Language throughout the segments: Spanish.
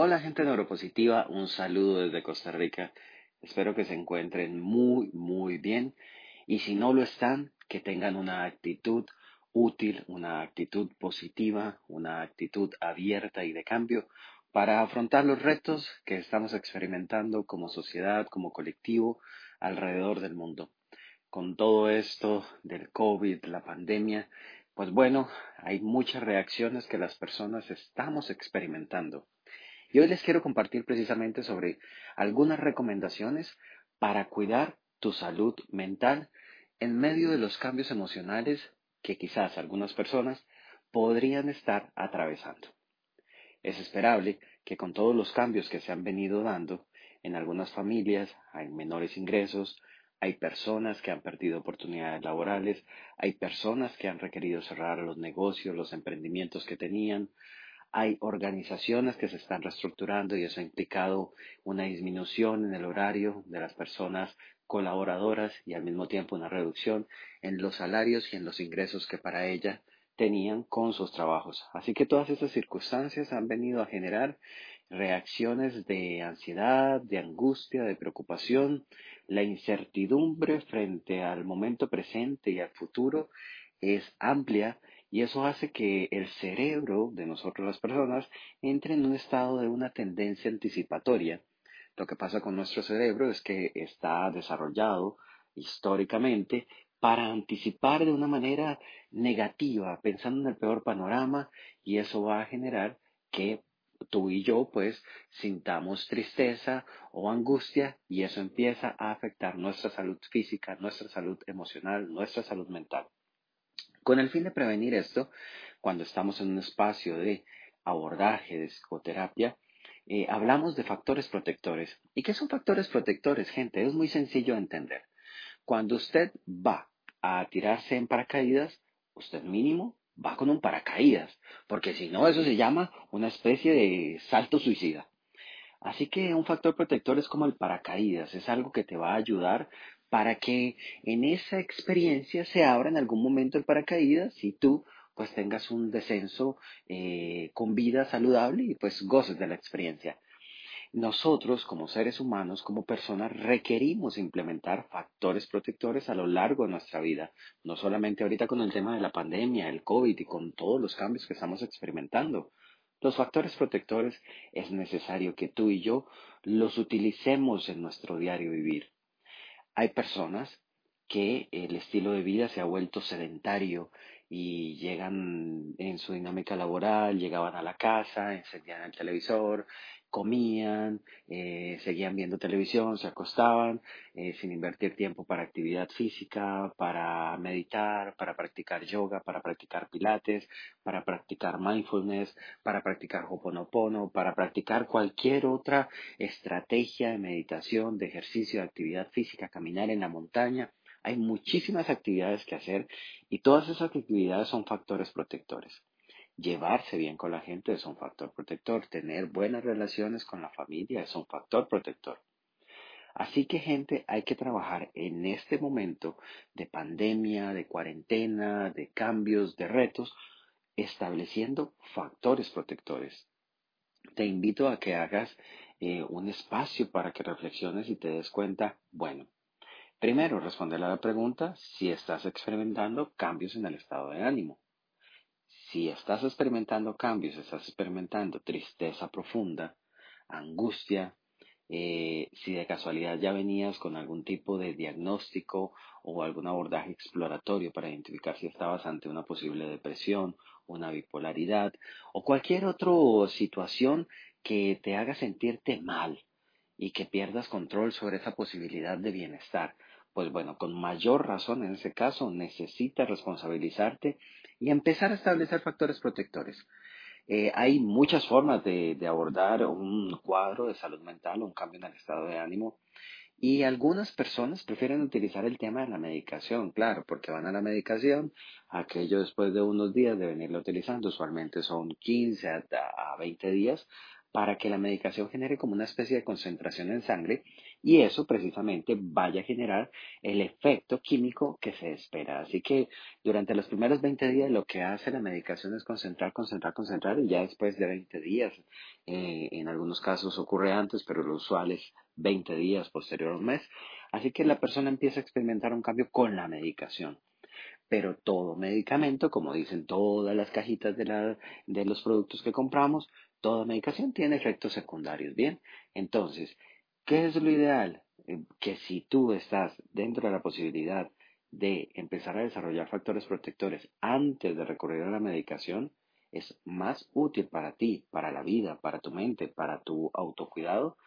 Hola gente neuropositiva, un saludo desde Costa Rica. Espero que se encuentren muy, muy bien y si no lo están, que tengan una actitud útil, una actitud positiva, una actitud abierta y de cambio para afrontar los retos que estamos experimentando como sociedad, como colectivo, alrededor del mundo. Con todo esto del COVID, la pandemia, pues bueno, hay muchas reacciones que las personas estamos experimentando. Y hoy les quiero compartir precisamente sobre algunas recomendaciones para cuidar tu salud mental en medio de los cambios emocionales que quizás algunas personas podrían estar atravesando. Es esperable que con todos los cambios que se han venido dando en algunas familias, hay menores ingresos, hay personas que han perdido oportunidades laborales, hay personas que han requerido cerrar los negocios, los emprendimientos que tenían, hay organizaciones que se están reestructurando y eso ha implicado una disminución en el horario de las personas colaboradoras y al mismo tiempo una reducción en los salarios y en los ingresos que para ella tenían con sus trabajos. Así que todas estas circunstancias han venido a generar reacciones de ansiedad, de angustia, de preocupación. La incertidumbre frente al momento presente y al futuro es amplia y eso hace que el cerebro de nosotros las personas entre en un estado de una tendencia anticipatoria. Lo que pasa con nuestro cerebro es que está desarrollado históricamente para anticipar de una manera negativa, pensando en el peor panorama, y eso va a generar que tú y yo pues sintamos tristeza o angustia y eso empieza a afectar nuestra salud física, nuestra salud emocional, nuestra salud mental. Con el fin de prevenir esto, cuando estamos en un espacio de abordaje de psicoterapia, eh, hablamos de factores protectores. ¿Y qué son factores protectores, gente? Es muy sencillo de entender. Cuando usted va a tirarse en paracaídas, usted mínimo va con un paracaídas, porque si no, eso se llama una especie de salto suicida. Así que un factor protector es como el paracaídas, es algo que te va a ayudar para que en esa experiencia se abra en algún momento el paracaídas y tú pues tengas un descenso eh, con vida saludable y pues goces de la experiencia. Nosotros como seres humanos, como personas, requerimos implementar factores protectores a lo largo de nuestra vida, no solamente ahorita con el tema de la pandemia, el COVID y con todos los cambios que estamos experimentando. Los factores protectores es necesario que tú y yo los utilicemos en nuestro diario vivir. Hay personas que el estilo de vida se ha vuelto sedentario y llegan en su dinámica laboral, llegaban a la casa, encendían el televisor, comían, eh, seguían viendo televisión, se acostaban, eh, sin invertir tiempo para actividad física, para meditar, para practicar yoga, para practicar pilates, para practicar mindfulness, para practicar hoponopono, para practicar cualquier otra estrategia de meditación, de ejercicio, de actividad física, caminar en la montaña. Hay muchísimas actividades que hacer y todas esas actividades son factores protectores. Llevarse bien con la gente es un factor protector. Tener buenas relaciones con la familia es un factor protector. Así que gente, hay que trabajar en este momento de pandemia, de cuarentena, de cambios, de retos, estableciendo factores protectores. Te invito a que hagas eh, un espacio para que reflexiones y te des cuenta, bueno, primero responder a la pregunta si estás experimentando cambios en el estado de ánimo si estás experimentando cambios, estás experimentando tristeza profunda, angustia, eh, si de casualidad ya venías con algún tipo de diagnóstico o algún abordaje exploratorio para identificar si estabas ante una posible depresión, una bipolaridad o cualquier otra situación que te haga sentirte mal y que pierdas control sobre esa posibilidad de bienestar. Pues bueno, con mayor razón en ese caso necesitas responsabilizarte y empezar a establecer factores protectores. Eh, hay muchas formas de, abordar un cuadro de salud mental o un cambio en el estado de ánimo. Y algunas personas prefieren utilizar el tema de la medicación, claro, porque van a la medicación, aquello después de unos días de venirlo utilizando, usualmente son 15 a 20 días, para que la medicación genere como una especie de concentración en sangre y eso precisamente vaya a generar el efecto químico que se espera. Así que durante los primeros 20 días lo que hace la medicación es concentrar, concentrar, concentrar y ya después de 20 días, eh, en algunos casos ocurre antes, pero lo usual es 20 días posterior a un mes. Así que la persona empieza a experimentar un cambio con la medicación pero todo medicamento, como dicen todas las cajitas de, la, de los productos que compramos, toda medicación tiene efectos secundarios. Bien, entonces, ¿qué es lo ideal? Eh, que si tú estás dentro de la posibilidad de empezar a desarrollar factores protectores antes de recurrir a la medicación, es más útil para ti, para la vida, para tu mente, para tu autocuidado,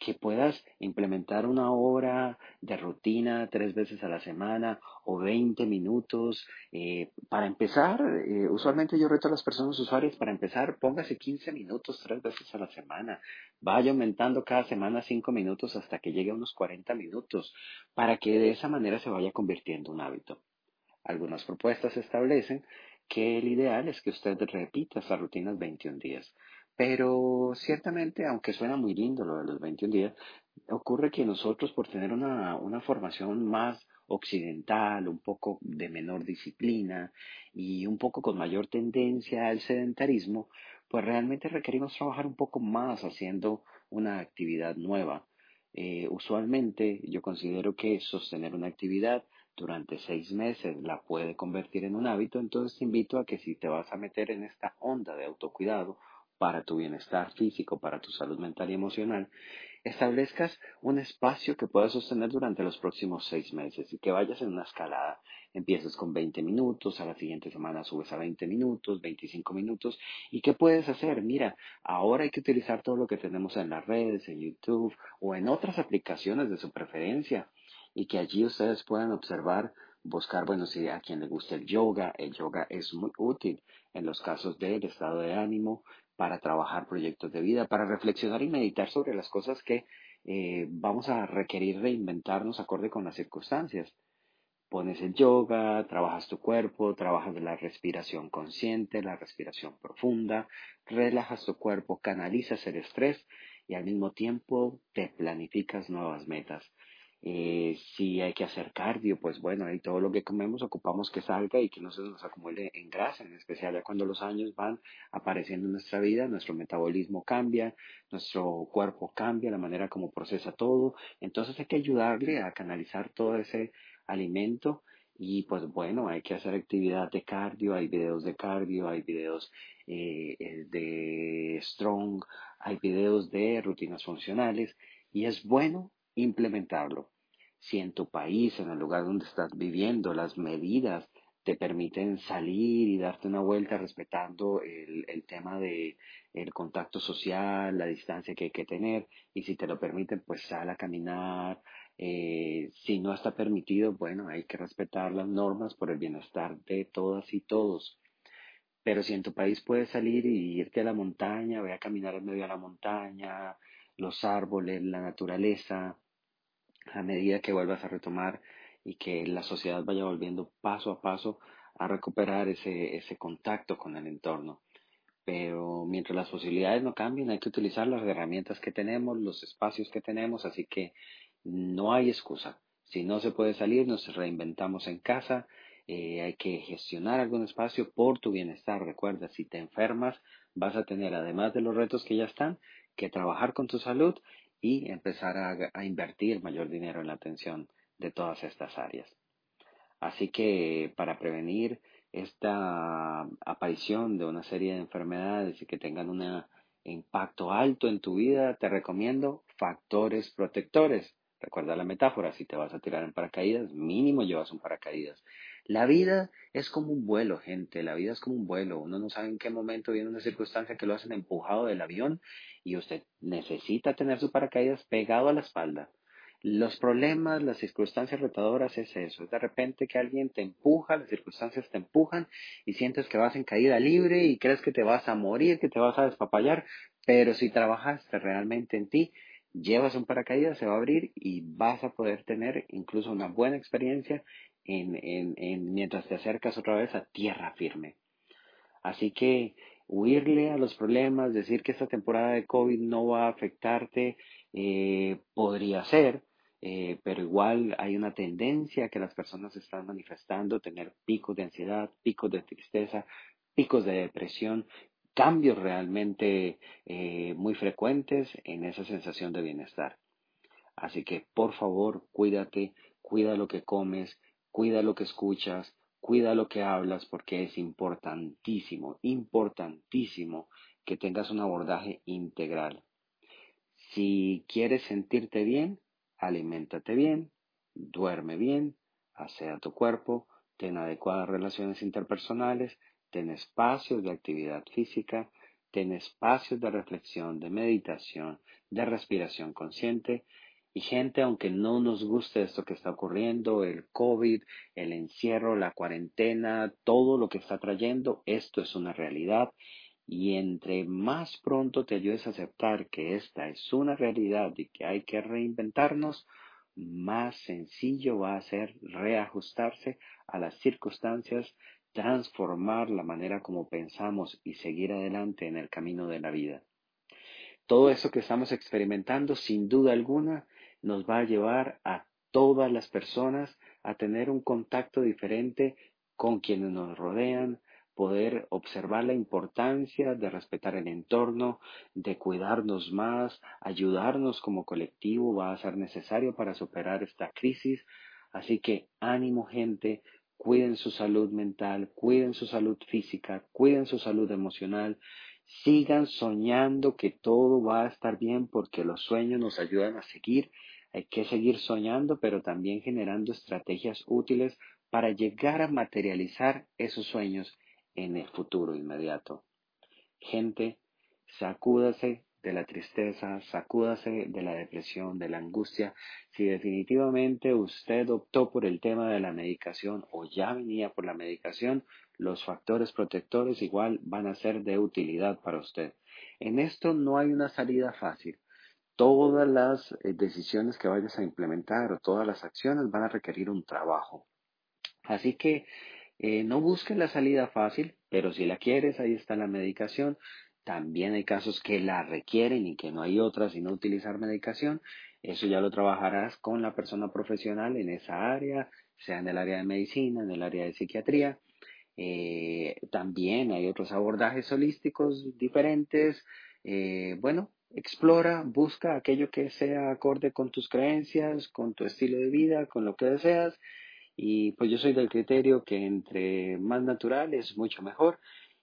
que puedas implementar una hora de rutina tres veces a la semana o 20 minutos. Eh, para empezar, eh, usualmente yo reto a las personas usuarias, para empezar, póngase 15 minutos tres veces a la semana. Vaya aumentando cada semana 5 minutos hasta que llegue a unos 40 minutos, para que de esa manera se vaya convirtiendo en un hábito. Algunas propuestas establecen que el ideal es que usted repita esas rutinas 21 días. Pero ciertamente, aunque suena muy lindo lo de los 21 días, ocurre que nosotros por tener una, una formación más occidental, un poco de menor disciplina y un poco con mayor tendencia al sedentarismo, pues realmente requerimos trabajar un poco más haciendo una actividad nueva. Eh, usualmente yo considero que sostener una actividad durante seis meses la puede convertir en un hábito, entonces te invito a que si te vas a meter en esta onda de autocuidado para tu bienestar físico, para tu salud mental y emocional, establezcas un espacio que puedas sostener durante los próximos seis meses y que vayas en una escalada. Empieces con 20 minutos, a la siguiente semana subes a 20 minutos, 25 minutos. ¿Y qué puedes hacer? Mira, ahora hay que utilizar todo lo que tenemos en las redes, en YouTube o en otras aplicaciones de su preferencia y que allí ustedes puedan observar buscar, bueno, si a quien le gusta el yoga, el yoga es muy útil en los casos del estado de ánimo, para trabajar proyectos de vida, para reflexionar y meditar sobre las cosas que eh, vamos a requerir reinventarnos acorde con las circunstancias. Pones el yoga, trabajas tu cuerpo, trabajas la respiración consciente, la respiración profunda, relajas tu cuerpo, canalizas el estrés y al mismo tiempo te planificas nuevas metas. Eh, si hay que hacer cardio, pues bueno, ahí todo lo que comemos ocupamos que salga y que no se nos acumule en grasa, en especial ya cuando los años van apareciendo en nuestra vida, nuestro metabolismo cambia, nuestro cuerpo cambia, la manera como procesa todo, entonces hay que ayudarle a canalizar todo ese alimento y pues bueno, hay que hacer actividad de cardio, hay videos de cardio, hay videos eh, eh, de strong, hay videos de rutinas funcionales y es bueno implementarlo. Si en tu país, en el lugar donde estás viviendo, las medidas te permiten salir y darte una vuelta respetando el, el tema de el contacto social, la distancia que hay que tener, y si te lo permiten, pues sal a caminar. Eh, si no está permitido, bueno, hay que respetar las normas por el bienestar de todas y todos. Pero si en tu país puedes salir y irte a la montaña, ve a caminar en medio de la montaña, los árboles, la naturaleza, a medida que vuelvas a retomar y que la sociedad vaya volviendo paso a paso a recuperar ese, ese contacto con el entorno. Pero mientras las posibilidades no cambien, hay que utilizar las herramientas que tenemos, los espacios que tenemos, así que no hay excusa. Si no se puede salir, nos reinventamos en casa, eh, hay que gestionar algún espacio por tu bienestar. Recuerda, si te enfermas, vas a tener, además de los retos que ya están, que trabajar con tu salud y empezar a, invertir mayor dinero en la atención de todas estas áreas. Así que para prevenir esta aparición de una serie de enfermedades y que tengan un impacto alto en tu vida, te recomiendo factores protectores. Recuerda la metáfora, si te vas a tirar en paracaídas, mínimo llevas un paracaídas. La vida es como un vuelo, gente, la vida es como un vuelo. Uno no sabe en qué momento viene una circunstancia que lo hacen empujado del avión y usted necesita tener su paracaídas pegado a la espalda. Los problemas, las circunstancias retadoras es eso. Es de repente que alguien te empuja, las circunstancias te empujan y sientes que vas en caída libre y crees que te vas a morir, que te vas a despapallar. Pero si trabajaste realmente en ti, llevas un paracaídas, se va a abrir y vas a poder tener incluso una buena experiencia en, en, mientras te acercas otra vez a tierra firme. Así que huirle a los problemas, decir que esta temporada de COVID no va a afectarte, eh, podría ser, eh, pero igual hay una tendencia que las personas están manifestando, tener picos de ansiedad, picos de tristeza, picos de depresión, cambios realmente eh, muy frecuentes en esa sensación de bienestar. Así que por favor, cuídate, cuida lo que comes, cuida lo que escuchas, cuida lo que hablas porque es importantísimo, importantísimo que tengas un abordaje integral. Si quieres sentirte bien, aliméntate bien, duerme bien, asea tu cuerpo, ten adecuadas relaciones interpersonales, ten espacios de actividad física, ten espacios de reflexión, de meditación, de respiración consciente. Y gente, aunque no nos guste esto que está ocurriendo, el COVID, el encierro, la cuarentena, todo lo que está trayendo, esto es una realidad. Y entre más pronto te ayudes a aceptar que esta es una realidad y que hay que reinventarnos, más sencillo va a ser reajustarse a las circunstancias transformar la manera como pensamos y seguir adelante en el camino de la vida. Todo eso que estamos experimentando, sin duda alguna, nos va a llevar a todas las personas a tener un contacto diferente con quienes nos rodean, poder observar la importancia de respetar el entorno, de cuidarnos más, ayudarnos como colectivo va a ser necesario para superar esta crisis. Así que ánimo gente, cuiden su salud mental, cuiden su salud física, cuiden su salud emocional, sigan soñando que todo va a estar bien porque los sueños nos ayudan a seguir. Hay que seguir soñando, pero también generando estrategias útiles para llegar a materializar esos sueños en el futuro inmediato. Gente, sacúdase de la tristeza, sacúdase de la depresión, de la angustia. Si definitivamente usted optó por el tema de la medicación o ya venía por la medicación, los factores protectores igual van a ser de utilidad para usted. En esto no hay una salida fácil. Todas las eh, decisiones que vayas a implementar o todas las acciones van a requerir un trabajo. Así que eh, no busques la salida fácil, pero si la quieres, ahí está la medicación. También hay casos que la requieren y que no hay otra sino utilizar medicación. Eso ya lo trabajarás con la persona profesional en esa área, sea en el área de medicina, en el área de psiquiatría. Eh, también hay otros abordajes holísticos diferentes. Bueno, explora, busca aquello que sea acorde con tus creencias, con tu estilo de vida, con lo que deseas. Y pues yo soy del criterio que entre más natural es mucho mejor.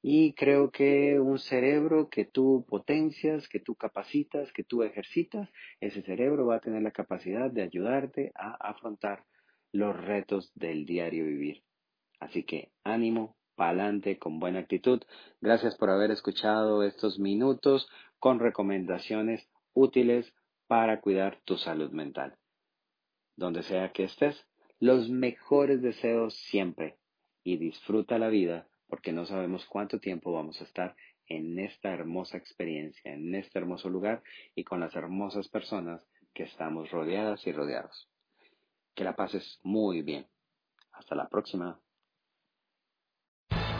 Y creo que un cerebro que tú potencias, que tú capacitas, que tú ejercitas, ese cerebro va a tener la capacidad de ayudarte a afrontar los retos del diario vivir. Así que ánimo, pa'lante, con buena actitud. Gracias por haber escuchado estos minutos con recomendaciones útiles para cuidar tu salud mental. Donde sea que estés, los mejores deseos siempre y disfruta la vida porque no sabemos cuánto tiempo vamos a estar en esta hermosa experiencia, en este hermoso lugar y con las hermosas personas que estamos rodeadas y rodeados. Que la pases muy bien. Hasta la próxima.